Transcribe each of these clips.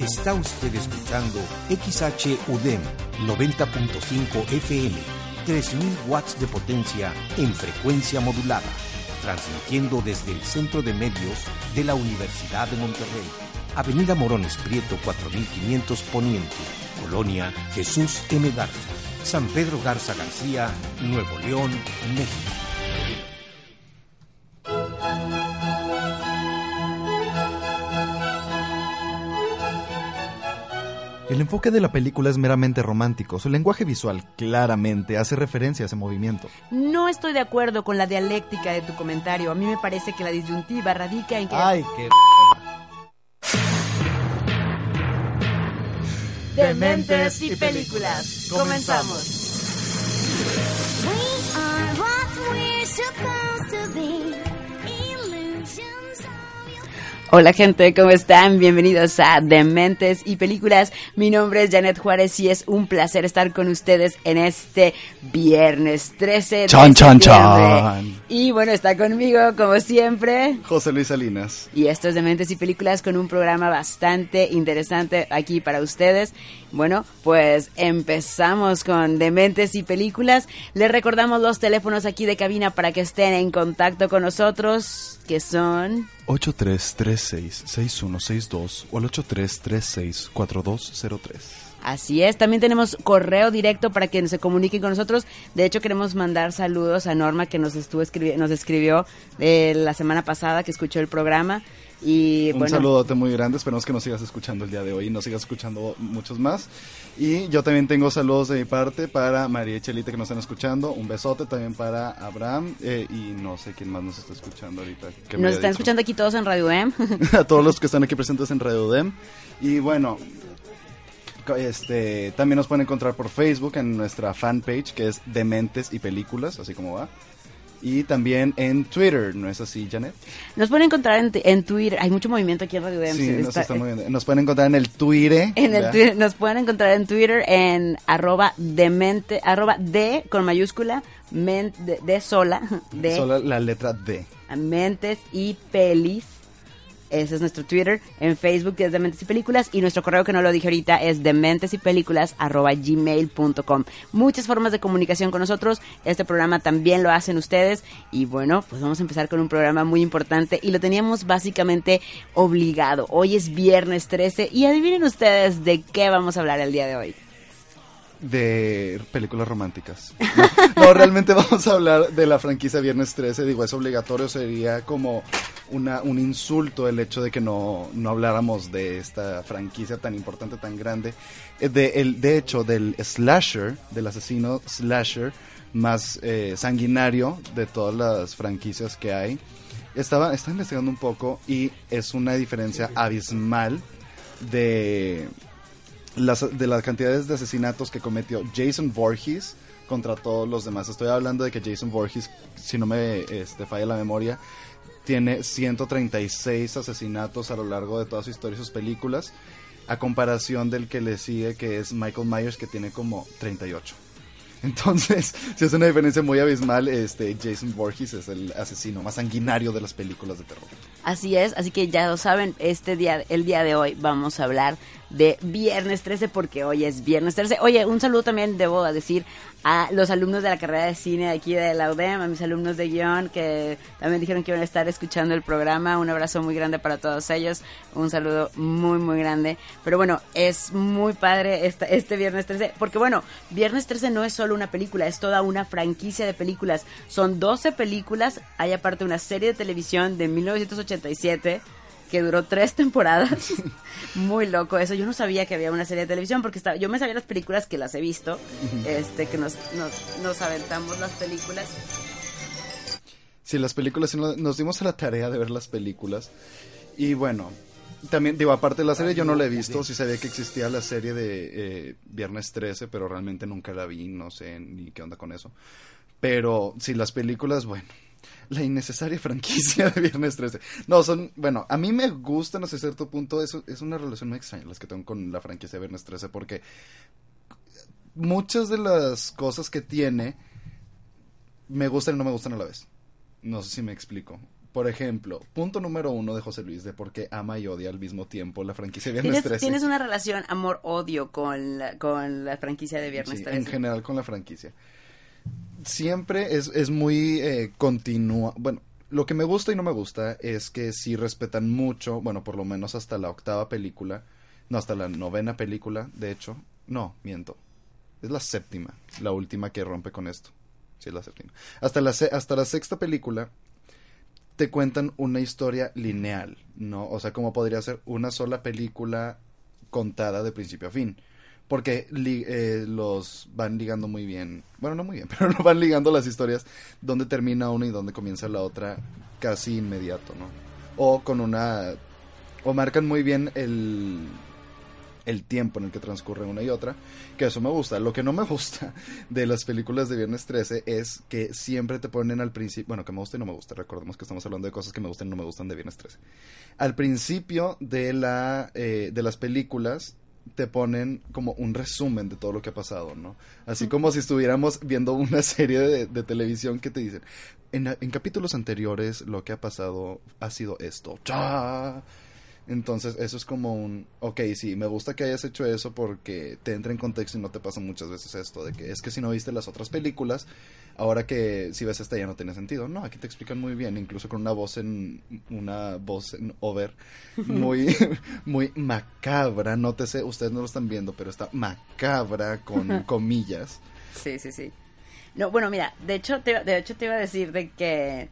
Está usted escuchando XHUDEM 90.5 FM, 3000 watts de potencia en frecuencia modulada, transmitiendo desde el Centro de Medios de la Universidad de Monterrey, Avenida Morones Prieto 4500 Poniente, Colonia Jesús M. Garza, San Pedro Garza García, Nuevo León, México. El enfoque de la película es meramente romántico. Su lenguaje visual claramente hace referencia a ese movimiento. No estoy de acuerdo con la dialéctica de tu comentario. A mí me parece que la disyuntiva radica en que... Ay, qué... Dementes y películas. Comenzamos. We are what we're supposed Hola gente, ¿cómo están? Bienvenidos a Dementes y Películas. Mi nombre es Janet Juárez y es un placer estar con ustedes en este viernes 13 de Chan, chan, chan. Y bueno, está conmigo como siempre. José Luis Salinas. Y esto es Dementes y Películas con un programa bastante interesante aquí para ustedes. Bueno, pues empezamos con Dementes y Películas. Les recordamos los teléfonos aquí de cabina para que estén en contacto con nosotros, que son... 8336-6162 o al 8336-4203. Así es, también tenemos correo directo para que se comuniquen con nosotros. De hecho, queremos mandar saludos a Norma que nos estuvo escribi- nos escribió eh, la semana pasada que escuchó el programa. Y Un bueno, saludote muy grande, esperamos que nos sigas escuchando el día de hoy y nos sigas escuchando muchos más. Y yo también tengo saludos de mi parte para María y Chelita que nos están escuchando, un besote también para Abraham eh, y no sé quién más nos está escuchando ahorita. que nos están dicho. escuchando aquí todos en Radio M. a todos los que están aquí presentes en Radio Dem. Y bueno, este, también nos pueden encontrar por Facebook en nuestra fanpage que es Dementes y Películas, así como va. Y también en Twitter, ¿no es así, Janet? Nos pueden encontrar en, en Twitter. Hay mucho movimiento aquí en Radio M. Sí, nos, está- bien. nos pueden encontrar en el Twitter. En el. Twitter, nos pueden encontrar en Twitter en arroba demente, arroba de con mayúscula, de, de sola, de Solo la letra D. mentes y pelis. Ese es nuestro Twitter. En Facebook es Dementes y Películas. Y nuestro correo que no lo dije ahorita es dementes y películas. Muchas formas de comunicación con nosotros. Este programa también lo hacen ustedes. Y bueno, pues vamos a empezar con un programa muy importante. Y lo teníamos básicamente obligado. Hoy es viernes 13. Y adivinen ustedes de qué vamos a hablar el día de hoy. De películas románticas. No, realmente vamos a hablar de la franquicia Viernes 13. Digo, es obligatorio, sería como una, un insulto el hecho de que no, no habláramos de esta franquicia tan importante, tan grande. Eh, De, el, de hecho, del slasher, del asesino slasher más eh, sanguinario de todas las franquicias que hay. Estaba, estaba investigando un poco y es una diferencia abismal de las, de las cantidades de asesinatos que cometió Jason Voorhees contra todos los demás. Estoy hablando de que Jason Voorhees, si no me este, falla la memoria, tiene 136 asesinatos a lo largo de toda su historia y sus películas, a comparación del que le sigue, que es Michael Myers, que tiene como 38. Entonces, si es una diferencia muy abismal, este Jason Voorhees es el asesino más sanguinario de las películas de terror. Así es, así que ya lo saben, este día, el día de hoy vamos a hablar de Viernes 13 porque hoy es Viernes 13. Oye, un saludo también debo decir a los alumnos de la carrera de cine de aquí de la UDEM, a mis alumnos de guion que también dijeron que iban a estar escuchando el programa. Un abrazo muy grande para todos ellos, un saludo muy muy grande. Pero bueno, es muy padre esta, este Viernes 13 porque bueno, Viernes 13 no es solo una película, es toda una franquicia de películas. Son 12 películas, hay aparte una serie de televisión de 1987 que duró tres temporadas. Muy loco eso. Yo no sabía que había una serie de televisión porque estaba, yo me sabía las películas que las he visto, este que nos, nos, nos aventamos las películas. Sí, las películas, nos dimos a la tarea de ver las películas. Y bueno, También, digo, aparte de la serie yo no la he visto, sí sabía que existía la serie de eh, Viernes 13, pero realmente nunca la vi, no sé ni qué onda con eso. Pero sí, las películas, bueno, la innecesaria franquicia de Viernes 13. No, son, bueno, a mí me gustan hasta cierto punto, eso es una relación muy extraña las que tengo con la franquicia de Viernes 13, porque muchas de las cosas que tiene me gustan y no me gustan a la vez. No sé si me explico. Por ejemplo, punto número uno de José Luis de por qué ama y odia al mismo tiempo la franquicia de Viernes ¿Tienes, 13. tienes una relación amor-odio con la, con la franquicia de Viernes Sí, 13. en general con la franquicia. Siempre es, es muy eh, continua. Bueno, lo que me gusta y no me gusta es que sí respetan mucho, bueno, por lo menos hasta la octava película, no, hasta la novena película, de hecho. No, miento. Es la séptima, la última que rompe con esto. Sí, es la séptima. Hasta la, hasta la sexta película te cuentan una historia lineal, ¿no? O sea, como podría ser una sola película contada de principio a fin. Porque eh, los van ligando muy bien. Bueno, no muy bien, pero no van ligando las historias donde termina una y donde comienza la otra casi inmediato, ¿no? O con una... O marcan muy bien el, el tiempo en el que transcurre una y otra, que eso me gusta. Lo que no me gusta de las películas de Viernes 13 es que siempre te ponen al principio, bueno, que me gusta y no me gusta, recordemos que estamos hablando de cosas que me gustan y no me gustan de Viernes 13. Al principio de, la, eh, de las películas te ponen como un resumen de todo lo que ha pasado, ¿no? Así como si estuviéramos viendo una serie de, de televisión que te dicen, en, en capítulos anteriores lo que ha pasado ha sido esto. Entonces, eso es como un, ok, sí, me gusta que hayas hecho eso porque te entra en contexto y no te pasa muchas veces esto, de que es que si no viste las otras películas, ahora que si ves esta ya no tiene sentido. No, aquí te explican muy bien, incluso con una voz en, una voz en over, muy, muy macabra, nótese, ustedes no lo están viendo, pero está macabra con comillas. Sí, sí, sí. No, bueno, mira, de hecho, te, de hecho te iba a decir de que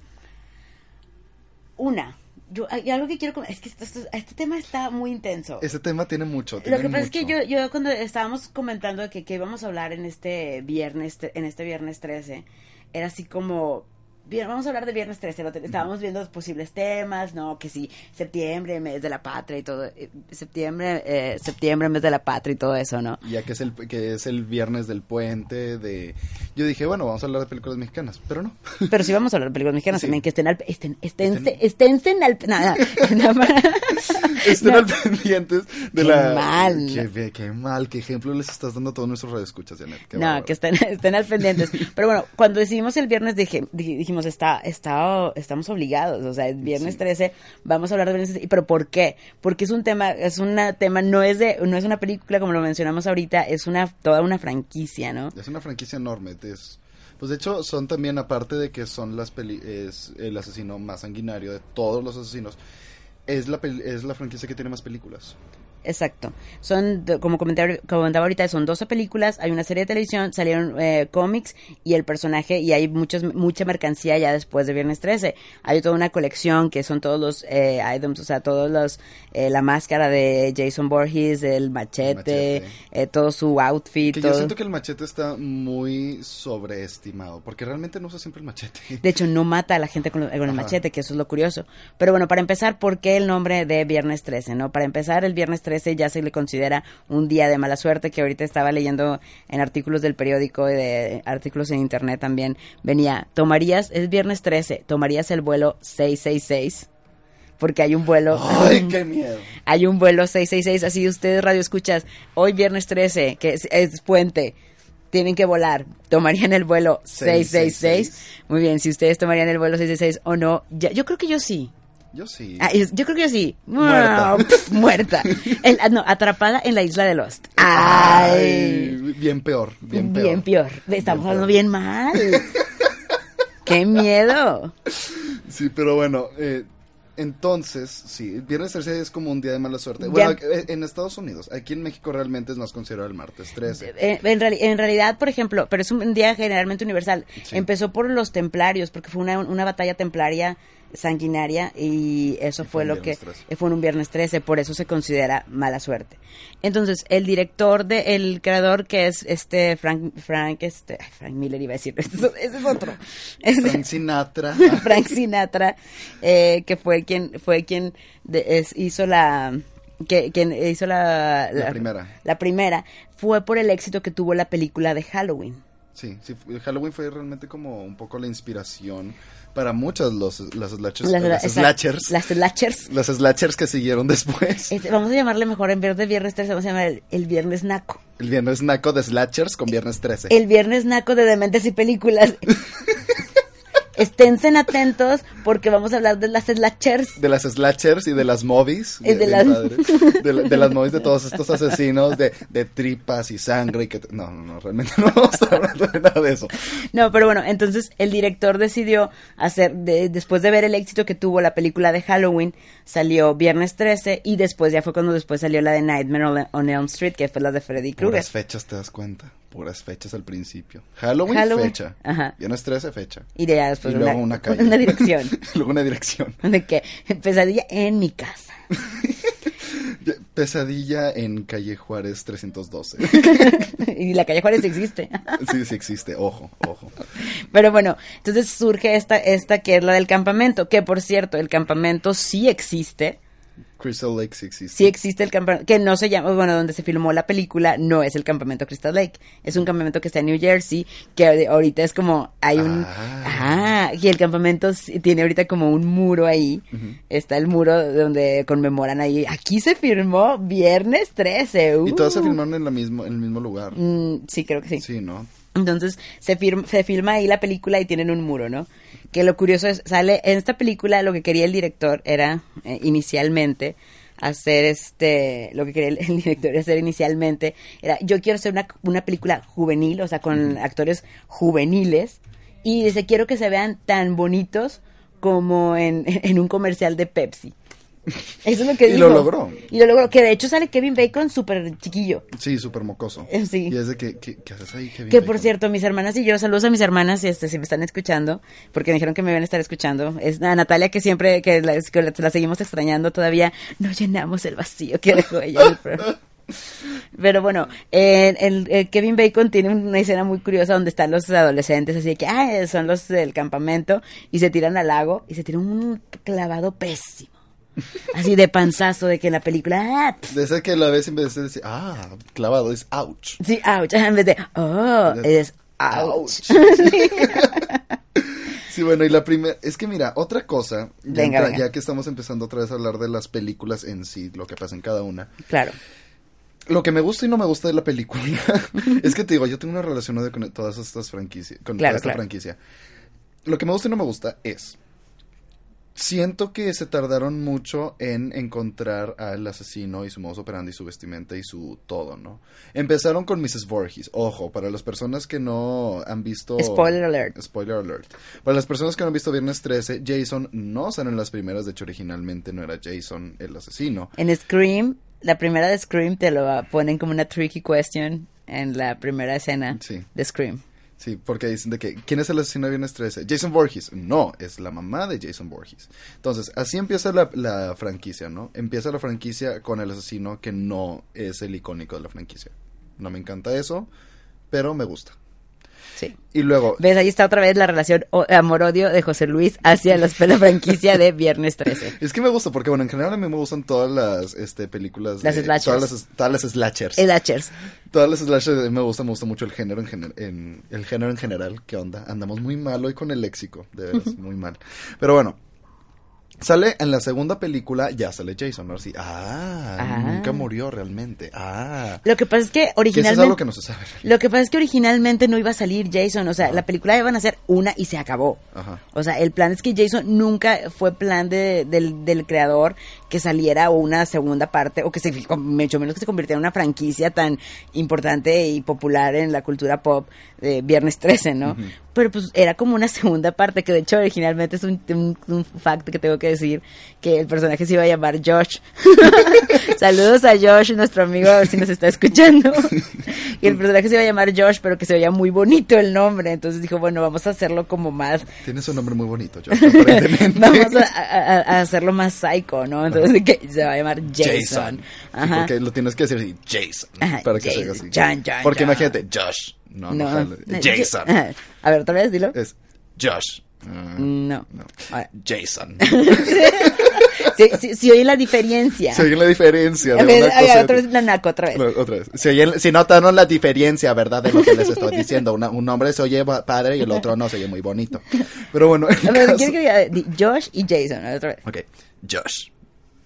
una, yo hay algo que quiero es que esto- esto- este tema está muy intenso. Ese tema tiene mucho. Lo tiene que pasa es que yo, yo cuando estábamos comentando de que, que íbamos a hablar en este viernes, en este viernes 13, era así como, bien, vamos a hablar de viernes 13, lo te- estábamos viendo los posibles temas, ¿no? Que sí, septiembre, mes de la patria y todo, eh, septiembre, eh, septiembre, mes de la patria y todo eso, ¿no? ya que es el que es el viernes del puente de yo dije bueno vamos a hablar de películas mexicanas pero no Pero sí vamos a hablar de películas mexicanas Sí. también, que estén al, estén, Estén- esténse en al, nada, estén No. al pendientes de Qué la mal. qué, qué mal qué ejemplo les estás dando a todos nuestros radioescuchas Janet Qué no, bárbaro. que estén, estén al pendientes. Pero bueno, cuando decidimos el viernes dije, dij- dijimos, está, está, estamos obligados. O sea, el viernes Sí. 13 vamos a hablar de viernes 13. ¿Pero por qué? Porque es un tema, es un tema, no es de, no es una película como lo mencionamos ahorita, es una, toda una franquicia, ¿no? es una franquicia enorme es pues de hecho son también aparte de que son las peli es el asesino más sanguinario de todos los asesinos es la es la franquicia que tiene más películas Exacto. Son, como comentaba, comentaba ahorita, son 12 películas, hay una serie de televisión, salieron eh, cómics y el personaje, y hay muchos, mucha mercancía ya después de Viernes 13. Hay toda una colección que son todos los eh, items, o sea, todos los, eh, la máscara de Jason Borges, el machete, machete. eh, todo su outfit, que yo siento que el machete está muy sobreestimado porque realmente no usa siempre el machete De hecho, no mata a la gente con, con el Ajá. machete, que eso es lo curioso. Pero bueno, para empezar, ¿por qué el nombre de Viernes 13? ¿no? Para empezar, el Viernes 13 ya se le considera un día de mala suerte, que ahorita estaba leyendo en artículos del periódico y de artículos en internet también. Venía, tomarías, es Viernes 13, tomarías el vuelo 666. Porque hay un vuelo. ay qué miedo Hay un vuelo 666, así ustedes radio escuchas, hoy viernes 13, que es, es puente, tienen que volar, tomarían el vuelo 666. Muy bien, si ustedes tomarían el vuelo 666 o no, ya- yo creo que yo sí. Yo sí Ah, yo creo que yo sí. Muerta. Pf, muerta. El- ah, no, atrapada en la isla de Lost. Ay, bien peor, bien bien, peor. peor. Estamos peor. hablando bien mal. Qué miedo. Sí, pero bueno, eh, entonces, sí, Viernes 13 es como un día de mala suerte. Ya- Bueno, eh, en Estados Unidos, aquí en México realmente es más considerado el martes 13. Eh, En, reali- en realidad, por ejemplo, pero es un día generalmente universal. Sí. Empezó por los templarios, porque fue una, una batalla templaria sanguinaria y eso Y fue lo que viernes 13. eh, fue en un viernes 13, por eso se considera mala suerte. Entonces, el director de, el creador que es este Frank, Frank, este, Frank Miller iba a decir, ese es, otro. Frank Sinatra. Frank Sinatra, eh, que fue quien, fue quien de- es- hizo la, que, quien hizo la, La primera. la primera, fue por el éxito que tuvo la película de Halloween. Sí, sí, Halloween fue realmente como un poco la inspiración para muchas los, las slashers. Las, las slashers. Las slashers. Las slashers que siguieron después. Este, vamos a llamarle mejor, en vez de viernes 13, vamos a llamar el, el viernes naco. El viernes naco de slashers con viernes 13. El viernes naco de dementes y películas. Esténse atentos porque vamos a hablar de las slashers. De las slashers y de las movies. De las- de, de las movies de todos estos asesinos de, de tripas y sangre. Y que, no, no, no, realmente no vamos a hablando de nada de eso. No, pero bueno, entonces el director decidió hacer, de- después de ver el éxito que tuvo la película de Halloween, salió Viernes 13 y después ya fue cuando después salió la de Nightmare on- Elm Street, que fue la de Freddy Krueger. Puras fechas te das cuenta. Puras fechas al principio. Halloween, Halloween, fecha. ajá. Viernes 13, fecha. Y de ya después y luego una, una, calle. una dirección. luego una dirección. de que pesadilla en mi casa. Pesadilla en calle Juárez 312. y la calle Juárez existe. sí, sí existe. Ojo, ojo. Pero bueno, entonces surge esta, esta que es la del campamento, que por cierto, el campamento sí existe. Crystal Lake sí existe. Sí existe el campamento, que no se llama, bueno, donde se filmó la película, no es el campamento Crystal Lake, es un campamento que está en New Jersey, que ahorita es como, hay un, Ah. ajá, y el campamento tiene ahorita como un muro ahí, está el muro donde conmemoran ahí, aquí se firmó viernes 13, Y todas se uh. filmaron en, la mismo, en el mismo lugar. Mm, sí, creo que sí. Sí, ¿no? Entonces se, firma, se filma ahí la película y tienen un muro, ¿no? Que lo curioso es, sale en esta película lo que quería el director era eh, inicialmente hacer este, lo que quería el, el director hacer inicialmente era, yo quiero hacer una, una película juvenil, o sea, con actores juveniles y dice, quiero que se vean tan bonitos como en, en un comercial de Pepsi. Eso es lo que Y dijo. lo logró. Y lo logró, que de hecho sale Kevin Bacon súper chiquillo. Sí, súper mocoso. Eh, sí. Y es de que, ¿qué, qué haces ahí? Kevin Que por Bacon? cierto, mis hermanas y yo, saludos a mis hermanas, este, si me están escuchando, porque me dijeron que me iban a estar escuchando. Es a Natalia que siempre, que la, que la- la seguimos extrañando todavía, no llenamos el vacío que dejó ella. Pero bueno, eh, el, el Kevin Bacon tiene una escena muy curiosa donde están los adolescentes, así de que, ah, son los del campamento, y se tiran al lago, y se tiran un clavado pésimo. Así de panzazo, de que en la película, ah, pf, De ese que la ves en vez de decir, ah, clavado, es ouch. sí, ouch, en vez de, oh, es ouch. Sí, bueno, y la primera, es que mira, otra cosa, ya, Venga, entra- venga. ya que estamos empezando otra vez a hablar de las películas en sí, lo que pasa en cada una. Claro. Lo que me gusta y no me gusta de la película es que te digo, yo tengo una relación con todas estas franquicias, con Claro, toda esta claro. franquicia. Lo que me gusta y no me gusta es siento que se tardaron mucho en encontrar al asesino y su modus operandi, su vestimenta y su todo, ¿no? Empezaron con Mrs. Voorhees. Ojo, para las personas que no han visto Spoiler alert. Spoiler alert. Para las personas que no han visto Viernes 13, Jason no sale en las primeras, de hecho originalmente no era Jason el asesino. En Scream, la primera de Scream te lo ponen como una tricky question en la primera escena Sí. de Scream. Sí, porque dicen de que, ¿quién es el asesino de Viernes 13? Jason Voorhees. No, es la mamá de Jason Voorhees. Entonces, así empieza la, la franquicia, ¿no? Empieza la franquicia con el asesino que no es el icónico de la franquicia. No me encanta eso, pero me gusta. Sí. Y luego, ¿Ves? Ahí está otra vez la relación amor-odio de José Luis hacia la franquicia de Viernes 13. es que me gusta porque, bueno, en general a mí me gustan todas las este, películas. Las de- slashers. Todas las, todas las slashers. Todas las slashers me gusta, me gusta mucho el género en, gener- en el género en general. ¿Qué onda? Andamos muy mal hoy con el léxico, de veras, muy mal. Pero bueno, sale en la segunda película, ya sale Jason, sí. Ah, Ah. nunca murió realmente. Ah. Lo que pasa es que Que eso es originalmente... algo que no se sabe. Lo que pasa es que originalmente no iba a salir Jason, o sea, la película iban a hacer una y se acabó. Ajá. O sea, el plan es que Jason nunca fue plan de- del, del creador que saliera una segunda parte o que se, mucho menos que se convirtiera en una franquicia tan importante y popular en la cultura pop de Viernes 13, ¿no? Pero pues era como una segunda parte que de hecho originalmente es un, un, un fact que tengo que decir que el personaje se iba a llamar Josh. Saludos a Josh, nuestro amigo, a ver si nos está escuchando. y el personaje se iba a llamar Josh, pero que se veía muy bonito el nombre. Entonces dijo, bueno, vamos a hacerlo como más Tienes un nombre muy bonito, Josh, aparentemente. Vamos a, a- a hacerlo más psycho, ¿no? Entonces de que se va a llamar Jason. Jason. Sí, Ajá. porque lo tienes que decir así, Jason. Ajá, para que se Jason. haga así. Porque imagínate, Josh. No, no, No. jala. No, Jason. yo-. A ver, otra vez, dilo. Es Josh. Ah, No. Jason. Sí, sí, sí oye la diferencia. Se oye la diferencia de una cosa otra vez la naco, otra vez. No, otra vez. Si, oyen- si notaron la diferencia, ¿verdad? De lo que les estoy diciendo. Una- un nombre se oye padre y el otro no se oye muy bonito. Pero bueno, el A ver, caso- quiero que diga di- Josh y Jason, otra vez. Ok, Josh.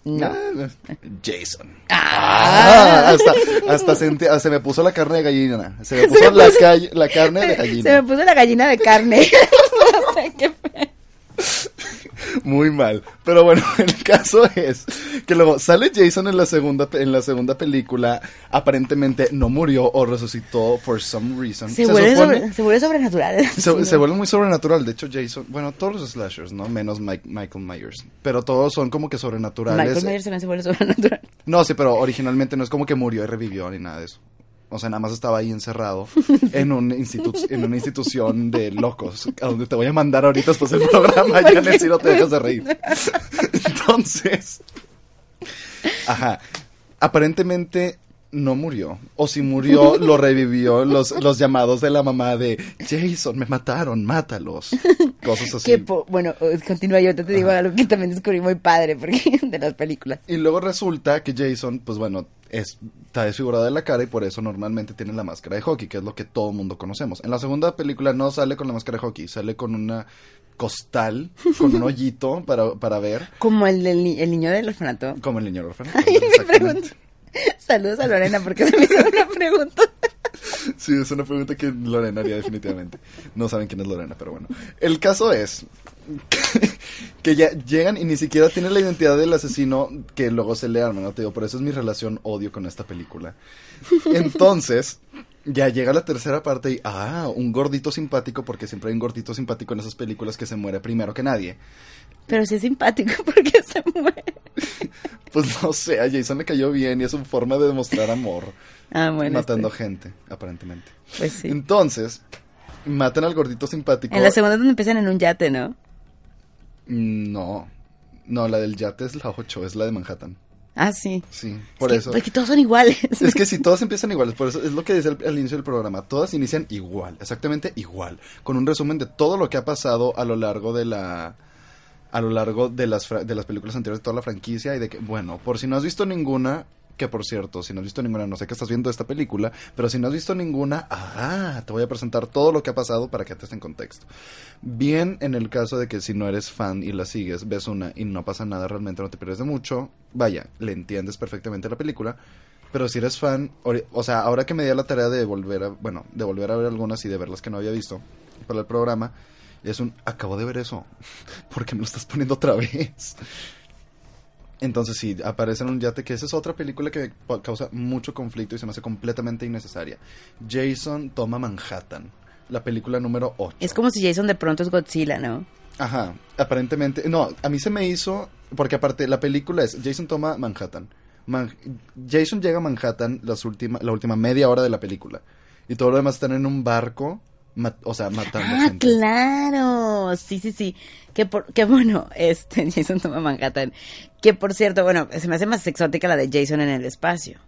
No. Ah, Jason. Ah. Ah, hasta, hasta ah, se me puso la carne de gallina. Se me puso la, ca- la carne de Se me gallina. puso la gallina de carne. No sé qué. Muy mal. Pero bueno, el caso es que luego sale Jason en la segunda en la segunda película. Aparentemente no murió o resucitó for some reason. Se, vuelve, supone- sobre- se vuelve sobrenatural. Se, se vuelve muy sobrenatural. De hecho, Jason, bueno, todos los slashers, ¿no? Menos Mike- Michael Myers. Pero todos son como que sobrenaturales. Michael Myers se vuelve sobrenatural. No, sí, pero originalmente no es como que murió y revivió ni nada de eso. O sea, nada más estaba ahí encerrado en, un institu- en una institución de locos, a donde te voy a mandar ahorita después del programa, Janet, si no te dejas de reír. Entonces, ajá, aparentemente no murió. O si murió, lo revivió los, los llamados de la mamá de Jason, me mataron, mátalos. Cosas así. Que, bueno, eh, continúa yo, te, digo algo que también descubrí muy padre porque de las películas. Y luego resulta que Jason, pues bueno, es, está desfigurado de la cara y por eso normalmente tiene la máscara de hockey, que es lo que todo mundo conocemos. En la segunda película no sale con la máscara de hockey, sale con una costal, con un hoyito para, para ver, Como el, del el niño del orfanato. como el niño. Ay, me Exactamente. pregunto. Saludos a Lorena porque se me hizo una pregunta. Sí, es una pregunta que Lorena haría definitivamente. No saben quién es Lorena, pero bueno. El caso es que ya llegan y ni siquiera tienen la identidad del asesino que luego se le arma, ¿no? Te digo, por eso es mi relación odio con esta película. Entonces, ya llega la tercera parte y, ah, un gordito simpático, porque siempre hay un gordito simpático en esas películas que se muere primero que nadie. Pero sí es simpático porque se muere. Pues no sé, a Jason le cayó bien y es una forma de demostrar amor. Ah, bueno. matando gente, aparentemente. Pues sí. Entonces, matan al gordito simpático. En la segunda donde empiezan en un yate, ¿no? Mm, No, no, la del yate es la 8, es la de Manhattan. Ah, sí. Sí, por Es que- eso. Porque todos son iguales. Es que si todas empiezan iguales, por eso es lo que dice al, al inicio del programa, todas inician igual, exactamente igual, con un resumen de todo lo que ha pasado a lo largo de la a lo largo de las fra- de las películas anteriores de toda la franquicia y de que bueno, por si no has visto ninguna, que por cierto, si no has visto ninguna, no sé qué estás viendo esta película, pero si no has visto ninguna, ah, te voy a presentar todo lo que ha pasado para que estés en contexto. Bien en el caso de que si no eres fan y la sigues, ves una y no pasa nada, realmente no te pierdes de mucho, vaya, le entiendes perfectamente la película. Pero si eres fan, o sea, ahora que me di la tarea de volver a, bueno, de volver a ver algunas y de ver las que no había visto para el programa, es un, acabo de ver eso, porque me lo estás poniendo otra vez. Entonces sí, aparece en un yate, que esa es otra película que me causa mucho conflicto y se me hace completamente innecesaria. Jason toma Manhattan, la película número 8. Es como si Jason de pronto es Godzilla, ¿no? Ajá, aparentemente, no, a mí se me hizo, porque aparte la película es Jason toma Manhattan. Man- Jason llega a Manhattan las última, la última media hora de la película. Y todo lo demás están en un barco, o sea, matando Ah, gente. claro. Sí, sí, sí. Que, por, que bueno, este, Jason toma Manhattan. Que por cierto, bueno, se me hace más exótica la de Jason en el espacio.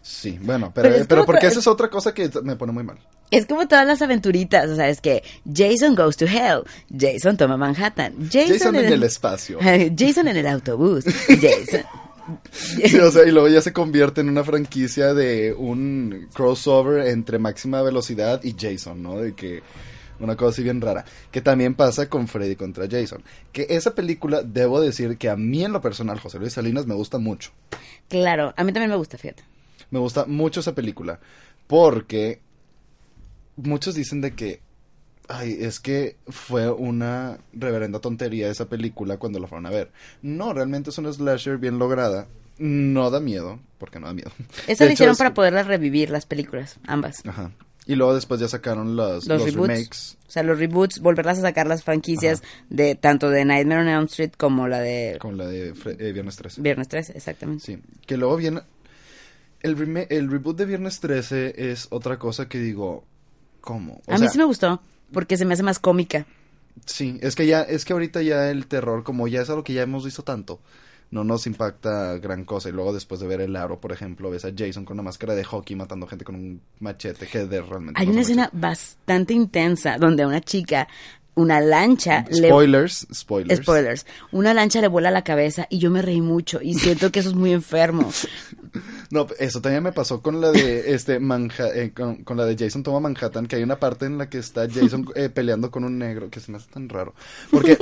Sí, bueno, pero, Pero porque esa es otra cosa que me pone muy mal. Es como todas las aventuritas, o sea, es que Jason goes to hell, Jason toma Manhattan, Jason, Jason en el espacio. Jason en el autobús, Jason. Sí, o sea, y luego ya se convierte en una franquicia de un crossover entre máxima velocidad y Jason, ¿no? De que una cosa así bien rara. Que también pasa con Freddy contra Jason. Que esa película, debo decir que a mí en lo personal, José Luis Salinas, me gusta mucho. Claro, a mí también me gusta, fíjate. Me gusta mucho esa película. Porque muchos dicen de que Ay, es que fue una reverenda tontería esa película cuando la fueron a ver. No, realmente es una slasher bien lograda. No da miedo, porque no da miedo. Eso lo hicieron es- para poderlas revivir, las películas, ambas. Ajá. Y luego después ya sacaron los, Los, los reboots. remakes. O sea, los reboots, volverlas a sacar las franquicias de tanto de Nightmare on Elm Street como la de Con la de eh, Viernes 13. Viernes 13, exactamente. Sí, que luego viene... El, el reboot de Viernes 13 es otra cosa que digo... ¿Cómo? O a mí sea, sí me gustó, porque se me hace más cómica. Sí, es que ya, es que ahorita ya el terror, como ya es algo que ya hemos visto tanto, no nos impacta gran cosa. Y luego después de ver el aro, por ejemplo, ves a Jason con una máscara de hockey matando gente con un machete que de realmente. Hay no una es un escena bastante intensa donde a una chica, una lancha, machete. le... Spoilers, spoilers. Spoilers. Una lancha le vuela la cabeza y yo me reí mucho y siento que eso es muy enfermo. No, eso también me pasó con la de este Manja- eh, con, con la de Jason toma Manhattan, que hay una parte en la que está Jason eh, peleando con un negro, que se me hace tan raro. Porque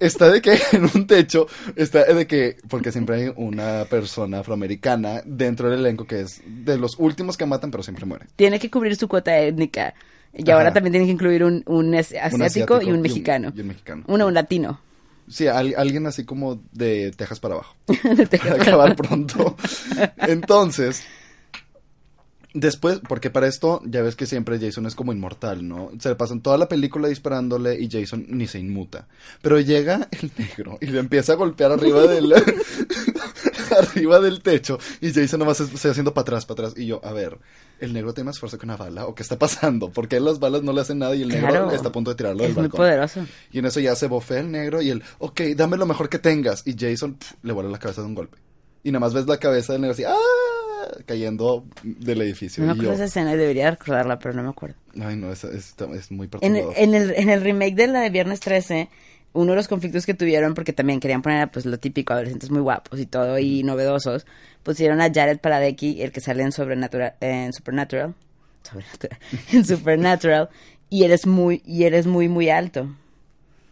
está de que en un techo, está de que, porque siempre hay una persona afroamericana dentro del elenco que es de los últimos que matan, pero siempre muere. Tiene que cubrir su cuota étnica. Y Ajá. ahora también tiene que incluir un, un as- Un asiático, y un mexicano. Y un mexicano. Uno, un latino. Sí, al- alguien así como de Texas para abajo. De Texas para acabar pronto. Entonces, después, porque para esto ya ves que siempre Jason es como inmortal, ¿no? Se le pasan toda la película disparándole y Jason ni se inmuta. Pero llega el negro y le empieza a golpear arriba del arriba del techo y Jason nomás se se haciendo para atrás, para atrás y yo, a ver, el negro tiene más fuerza que una bala o qué está pasando? Porque las balas no le hacen nada y el negro Claro. está a punto de tirarlo del Es muy balcón. poderoso. Y en eso ya se bofea el negro y él, ok, dame lo mejor que tengas. Y Jason le vuela la cabeza de un golpe. Y nada más ves la cabeza del negro así, ¡ah! cayendo del edificio. No me acuerdo yo, esa escena y debería recordarla, pero no me acuerdo. ay no, es, es, es muy En, perturbador. en el, en el remake de la de Viernes 13, uno de los conflictos que tuvieron, porque también querían poner pues lo típico, adolescentes muy guapos y todo, y novedosos, pusieron a Jared Paladecki, el que sale en, Sobrenatural, en Supernatural, Sobrenatural, en Supernatural, y él es muy, y él es muy, muy alto.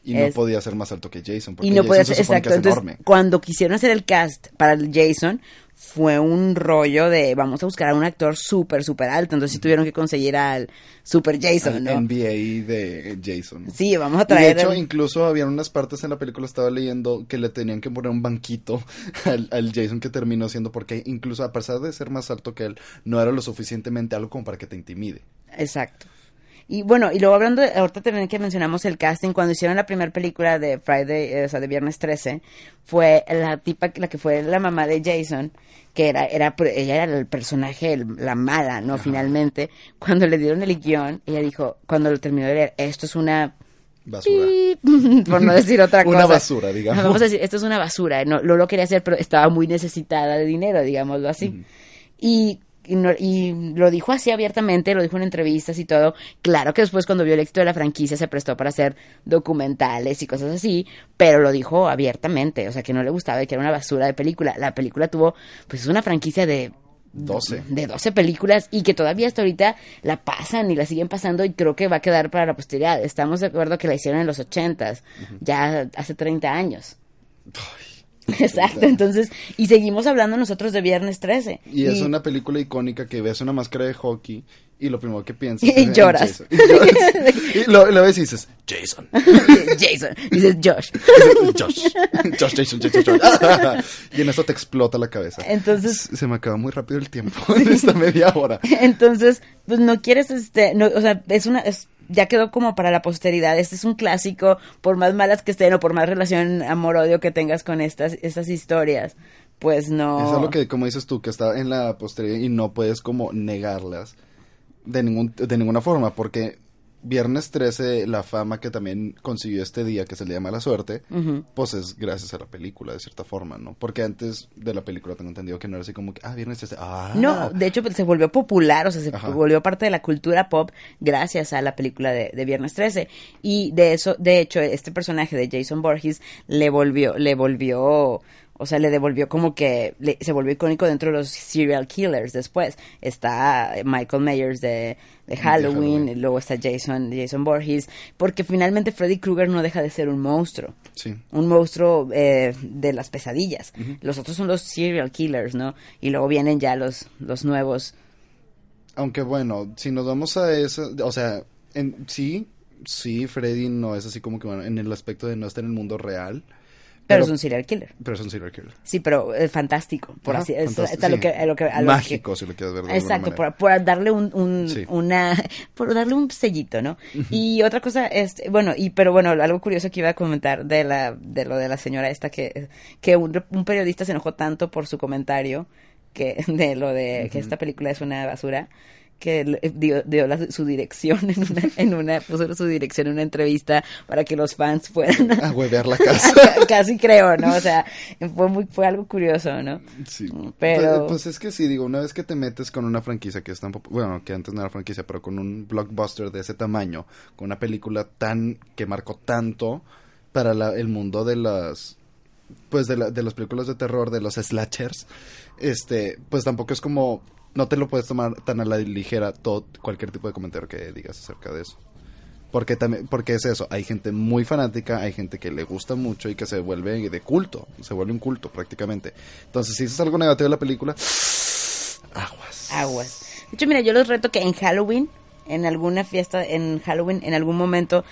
Y no podía ser más alto que Jason. Porque Y no Jason se ser, exacto. que es Entonces, enorme. cuando quisieron hacer el cast para el Jason, fue un rollo de vamos a buscar a un actor súper, súper alto. Entonces sí tuvieron que conseguir al Super Jason, El ¿no? NBA de Jason. Sí, vamos a Y de traer. hecho, al- incluso habían unas partes en la película, estaba leyendo, que le tenían que poner un banquito al, al Jason que terminó siendo, porque incluso a pesar de ser más alto que él, no era lo suficientemente alto como para que te intimide. Exacto. Y bueno, y luego hablando, de- ahorita también que mencionamos el casting, cuando hicieron la primera película de Friday, eh, o sea, de Viernes 13, fue la tipa, la que fue la mamá de Jason, que era, era, ella era el personaje, el- la mala, ¿no? Finalmente, cuando le dieron el guion, ella dijo, cuando lo terminó de leer, esto es una Basura. Por no decir otra cosa. Una basura, digamos. Vamos a decir, esto es una basura. No, lo, lo quería hacer, pero estaba muy necesitada de dinero, digámoslo así. y, y, no- y lo dijo así abiertamente, lo dijo en entrevistas y todo. Claro que después cuando vio el éxito de la franquicia se prestó para hacer documentales y cosas así, pero lo dijo abiertamente, o sea que no le gustaba y que era una basura de película. La película tuvo, pues es una franquicia de 12. de 12 películas y que todavía hasta ahorita la pasan y la siguen pasando y creo que va a quedar para la posteridad. Estamos de acuerdo que la hicieron en los 80s, ya hace 30 años. Exacto, entonces, y seguimos hablando nosotros de Viernes 13. Y es una película icónica que ves una máscara de hockey y lo primero que piensas Y es en lloras. Jason. Y, lloras. Y lo, lo ves y dices, Jason. Jason, dices Josh. Josh. Josh, Jason, Jason, Josh. y en eso te explota la cabeza. Entonces, Se me acaba muy rápido el tiempo en esta media hora. Entonces, pues no quieres, este, no, o sea, es una, es- ya quedó como para la posteridad. Este es un clásico, por más malas que estén o por más relación amor-odio que tengas con estas, estas historias, pues no. Es algo que, como dices tú, que está en la posteridad y no puedes como negarlas de, ningún, de ninguna forma, porque Viernes 13, la fama que también consiguió este día, que es el Día de Mala Suerte, pues es gracias a la película, de cierta forma, ¿no? Porque antes de la película tengo entendido que no era así como que, ah, Viernes 13, ah. No, de hecho pues, se volvió popular, o sea, se Ajá. volvió parte de la cultura pop gracias a la película de, de Viernes 13. Y de eso, de hecho, este personaje de Jason Borges le volvió, le volvió, o sea, le devolvió como que le- se volvió icónico dentro de los serial killers después. Está Michael Myers de, de Halloween, Halloween. y luego está Jason, Jason Borges, porque finalmente Freddy Krueger no deja de ser un monstruo Sí. un monstruo eh, de las pesadillas. Los otros son los serial killers, ¿no? Y luego vienen ya los, los nuevos. Aunque bueno, si nos vamos a eso, o sea, en sí, sí, Freddy no es así como que bueno, en el aspecto de no estar en el mundo real. Pero, es un serial killer. Pero es un serial killer. Sí, pero es fantástico, por Ajá, así es, fantástico, es a lo sí. que, a lo que- a lo Mágico, si lo quieres ver de Exacto, por, por darle un, un- Sí. una, por darle un sellito, ¿no? Y otra cosa, este, bueno, y pero bueno, algo curioso que iba a comentar de la, de lo de la señora esta que, que un, un periodista se enojó tanto por su comentario que de lo de que esta película es una basura que le- dio, dio la- su dirección en una, en una, puso su dirección en una entrevista para que los fans fueran a- A huevear la casa. casi creo, ¿no? O sea, fue muy, fue algo curioso, ¿no? Sí. Pero- Pues, pues es que sí, digo, una vez que te metes con una franquicia que es tan bueno, que antes no era franquicia, pero con un blockbuster de ese tamaño, con una película tan que marcó tanto para la- el mundo de las pues de, la- de las películas de terror, de los slashers, este, pues tampoco es como no te lo puedes tomar tan a la ligera todo cualquier tipo de comentario que digas acerca de eso. Porque también, porque es eso, hay gente muy fanática, hay gente que le gusta mucho y que se vuelve de culto, se vuelve un culto prácticamente. Entonces, si dices algo negativo de la película, aguas. aguas. De hecho, mira, yo los reto que en Halloween, en alguna fiesta, en Halloween, en algún momento,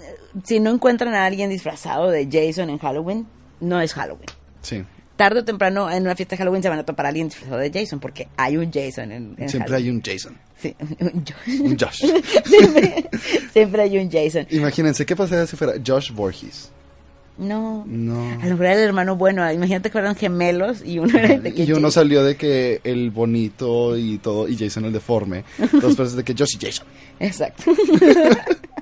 eh, si no encuentran a alguien disfrazado de Jason en Halloween, no es Halloween. Sí, Tarde o temprano, en una fiesta de Halloween se van a topar a alguien disfrazado de Jason, porque hay un Jason en, en siempre hay Halloween. un Jason, Sí, un Jo- un Josh. siempre, siempre hay un Jason. Imagínense, ¿qué pasaría si fuera Josh Voorhees? No. No. A lo mejor era el hermano bueno. Imagínate que fueran gemelos y uno era de que Y uno Jason- salió de que el bonito y todo, y Jason el deforme. Dos veces de que Josh y Jason. Exacto.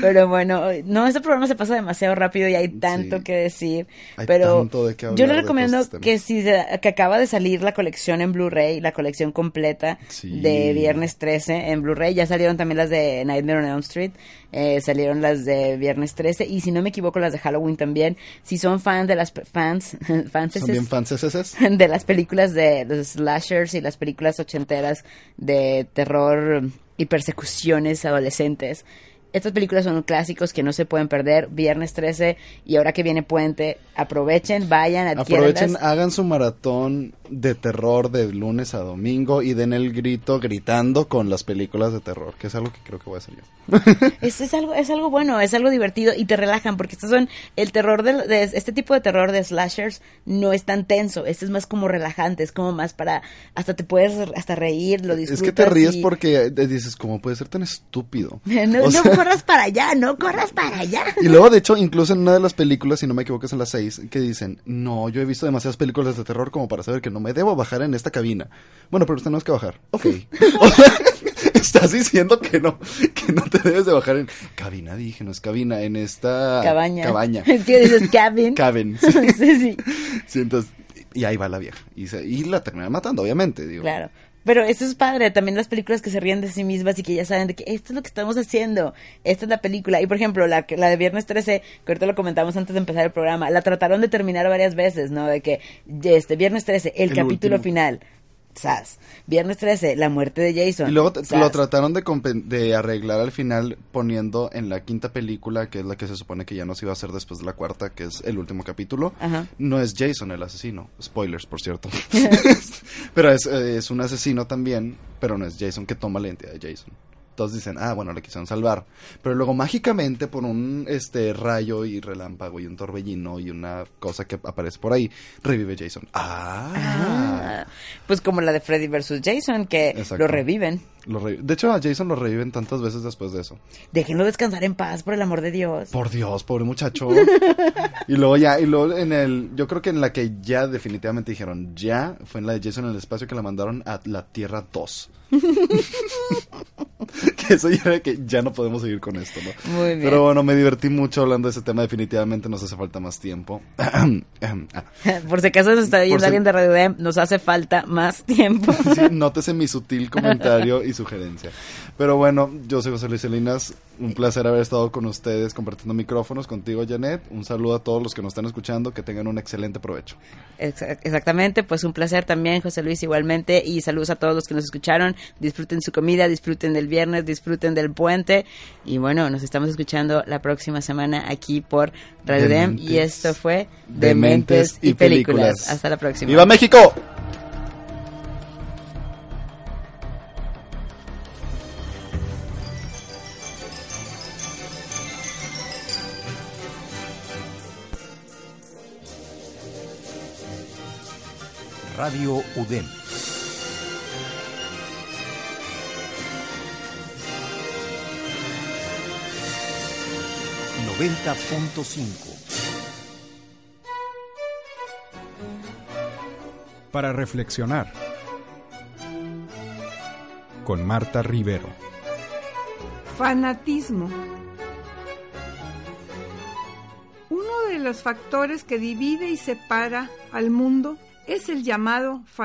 Pero bueno, no, este programa se pasa demasiado rápido y hay tanto Sí. que decir. Hay pero tanto de qué yo le recomiendo estos que si se- que acaba de salir la colección en Blu-ray, la colección completa Sí. de Viernes 13 en Blu-ray, ya salieron también las de Nightmare on Elm Street, eh, salieron las de Viernes 13 y si no me equivoco las de Halloween también. Si son fans de las fans, fans ¿Son bien fans de las películas de los slashers y las películas ochenteras de terror y persecuciones adolescentes. Estas películas son clásicos que no se pueden perder. Viernes 13 y ahora que viene Puente, aprovechen, vayan, adquiéranlas. Aprovechen, hagan su maratón de terror de lunes a domingo y den el grito gritando con las películas de terror, que es algo que creo que voy a hacer yo. Es, es algo, es algo bueno, es algo divertido y te relajan porque estos son el terror de, de- este tipo de terror de slashers no es tan tenso, este es más como relajante, es como más para hasta te puedes hasta reír, lo disfrutas. Es que te ríes y- porque te dices, ¿cómo puede ser tan estúpido? no, O no corras para allá, no corras para allá. Y luego, de hecho, incluso en una de las películas, si no me equivoco, es en las seis, que dicen, no, yo he visto demasiadas películas de terror como para saber que no me debo bajar en esta cabina. Bueno, pero usted no es que bajar. Ok. O sea, estás diciendo que no, que no te debes de bajar en cabina, dije, no es cabina, en esta Cabaña. cabaña. Es que dices cabin. Cabin, sí. sí, sí, Sí, entonces, y ahí va la vieja. Y, se- y la terminan matando, obviamente, digo. claro. Pero esto es padre, también las películas que se ríen de sí mismas y que ya saben de que esto es lo que estamos haciendo, esta es la película. Y por ejemplo, la, la de Viernes 13, que ahorita lo comentamos antes de empezar el programa, la trataron de terminar varias veces, ¿no? De que este Viernes 13, el, El capítulo último. final, sas. Viernes 13, la muerte de Jason. Y luego sas. lo trataron de arreglar al final poniendo en la quinta película, que es la que se supone que ya no se iba a hacer después de la cuarta, que es el último capítulo. Ajá. No es Jason el asesino. Spoilers, por cierto. pero es, eh, es un asesino también, pero no es Jason que toma la identidad de Jason. Todos dicen, ah, bueno, le quisieron salvar. Pero luego mágicamente por un este rayo y relámpago y un torbellino y una cosa que aparece por ahí, revive Jason. Ah. Ah, pues como la de Freddy vs. Jason, que Exacto. lo reviven. Lo de hecho, a Jason lo reviven tantas veces después de eso. Déjenlo descansar en paz, por el amor de Dios. Por Dios, pobre muchacho. y luego ya, y luego en el, yo creo que en la que ya definitivamente dijeron ya, fue en la de Jason en el espacio que la mandaron a la Tierra 2. que eso ya era que ya no podemos seguir con esto, ¿no? Muy bien. Pero bueno, me divertí mucho hablando de ese tema, definitivamente nos hace falta más tiempo. Ah, Por si acaso nos está viendo si- alguien de Radio Dem, nos hace falta más tiempo. sí, nótese mi sutil comentario y sugerencia. Pero bueno, yo soy José Luis Salinas, un placer haber estado con ustedes compartiendo micrófonos contigo, Janet. Un saludo a todos los que nos están escuchando, que tengan un excelente provecho. Exa- Exactamente, pues un placer también, José Luis, igualmente. Y saludos a todos los que nos escucharon. Disfruten su comida, disfruten del viernes, disfruten del puente. Y bueno, nos estamos escuchando la próxima semana aquí por Radio Dem. Y Dementes. esto fue Dementes y Películas. Hasta la próxima. ¡Viva México! Radio UDEM. Noventa punto cinco. Para reflexionar. Con Marta Rivero. Fanatismo. Uno de los factores que divide y separa al mundo es el llamado fanatismo.